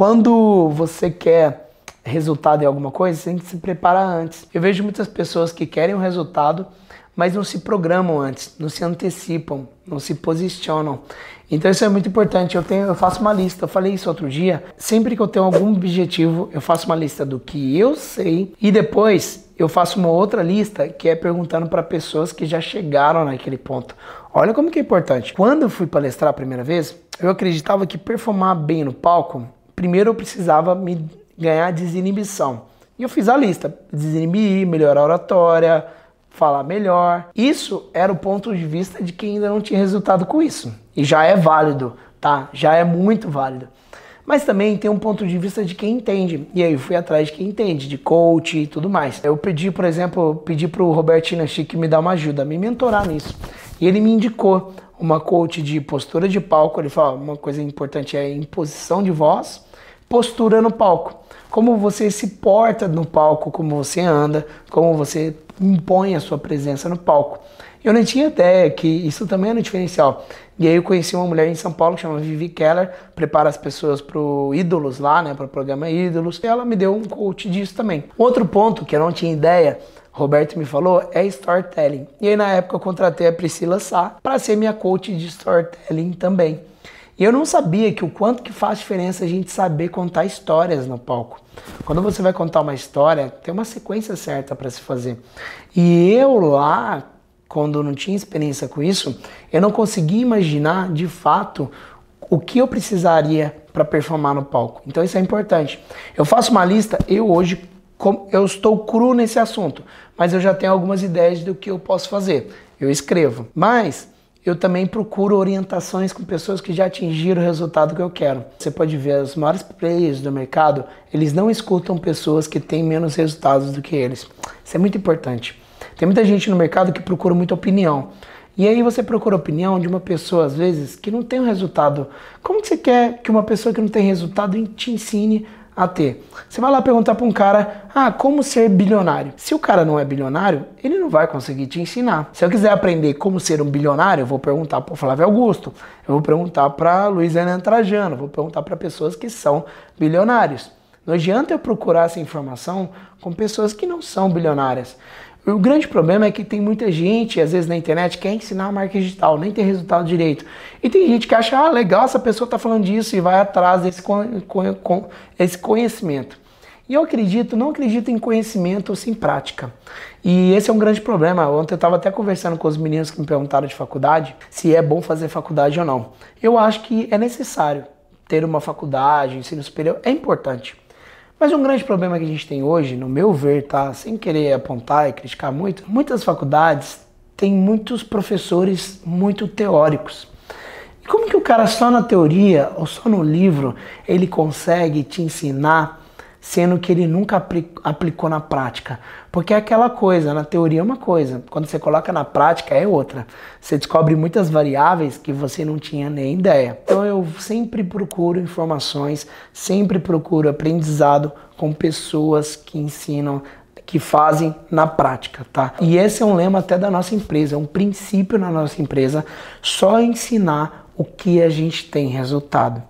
quando você quer resultado em alguma coisa, você tem que se preparar antes. Eu vejo muitas pessoas que querem um resultado, mas não se programam antes, não se antecipam, não se posicionam. Então isso é muito importante. Eu tenho, eu faço uma lista. Eu falei isso outro dia. Sempre que eu tenho algum objetivo, eu faço uma lista do que eu sei e depois eu faço uma outra lista que é perguntando para pessoas que já chegaram naquele ponto. Olha como que é importante. Quando eu fui palestrar a primeira vez, eu acreditava que performar bem no palco, primeiro eu precisava me ganhar desinibição. E eu fiz a lista: desinibir, melhorar a oratória, falar melhor. Isso era o ponto de vista de quem ainda não tinha resultado com isso. E já é válido, tá? Já é muito válido. Mas também tem um ponto de vista de quem entende. E aí eu fui atrás de quem entende, de coach e tudo mais. Eu pedi, por exemplo, pedi pro Robertino Chique me dar uma ajuda, me mentorar nisso. E ele me indicou uma coach de postura de palco. Ele falou: uma coisa importante é imposição de voz, postura no palco. Como você se porta no palco, como você anda, como você impõe a sua presença no palco. Eu não tinha ideia que isso também era um diferencial. E aí eu conheci uma mulher em São Paulo que chama Vivi Keller, prepara as pessoas para o Ídolos lá, né, para o programa Ídolos. E ela me deu um coach disso também. Outro ponto que eu não tinha ideia Roberto me falou, é storytelling. E aí na época eu contratei a Priscila Sá para ser minha coach de storytelling também. E eu não sabia que o quanto que faz diferença a gente saber contar histórias no palco. Quando você vai contar uma história, tem uma sequência certa para se fazer. E eu lá, quando não tinha experiência com isso, eu não conseguia imaginar de fato o que eu precisaria para performar no palco. Então isso é importante. Eu faço uma lista, eu hoje eu estou cru nesse assunto, mas eu já tenho algumas ideias do que eu posso fazer. Eu escrevo, mas eu também procuro orientações com pessoas que já atingiram o resultado que eu quero. Você pode ver os maiores players do mercado, eles não escutam pessoas que têm menos resultados do que eles. Isso é muito importante. Tem muita gente no mercado que procura muita opinião. E aí você procura opinião de uma pessoa, às vezes, que não tem um resultado. Como que você quer que uma pessoa que não tem resultado te ensine a ter. Você vai lá perguntar para um cara, ah, como ser bilionário? Se o cara não é bilionário, ele não vai conseguir te ensinar. Se eu quiser aprender como ser um bilionário, eu vou perguntar para o Flávio Augusto, eu vou perguntar para Luiz Renan Trajano, vou perguntar para pessoas que são bilionários. Não adianta eu procurar essa informação com pessoas que não são bilionárias. O grande problema é que tem muita gente, às vezes na internet, que quer ensinar marketing digital, nem tem resultado direito. E tem gente que acha, ah, legal, essa pessoa está falando disso e vai atrás desse esse conhecimento. E eu acredito, não acredito em conhecimento sem prática. E esse é um grande problema. Ontem eu estava até conversando com os meninos que me perguntaram de faculdade, se é bom fazer faculdade ou não. Eu acho que é necessário ter uma faculdade, ensino superior, é importante. Mas um grande problema que a gente tem hoje, no meu ver, tá, sem querer apontar e criticar muito, muitas faculdades têm muitos professores muito teóricos. E como que o cara só na teoria ou só no livro ele consegue te ensinar sendo que ele nunca aplicou na prática. Porque é aquela coisa, na teoria é uma coisa, quando você coloca na prática é outra. Você descobre muitas variáveis que você não tinha nem ideia. Então eu sempre procuro informações, sempre procuro aprendizado com pessoas que ensinam que fazem na prática, tá? E esse é um lema até da nossa empresa, é um princípio na nossa empresa, só ensinar o que a gente tem resultado.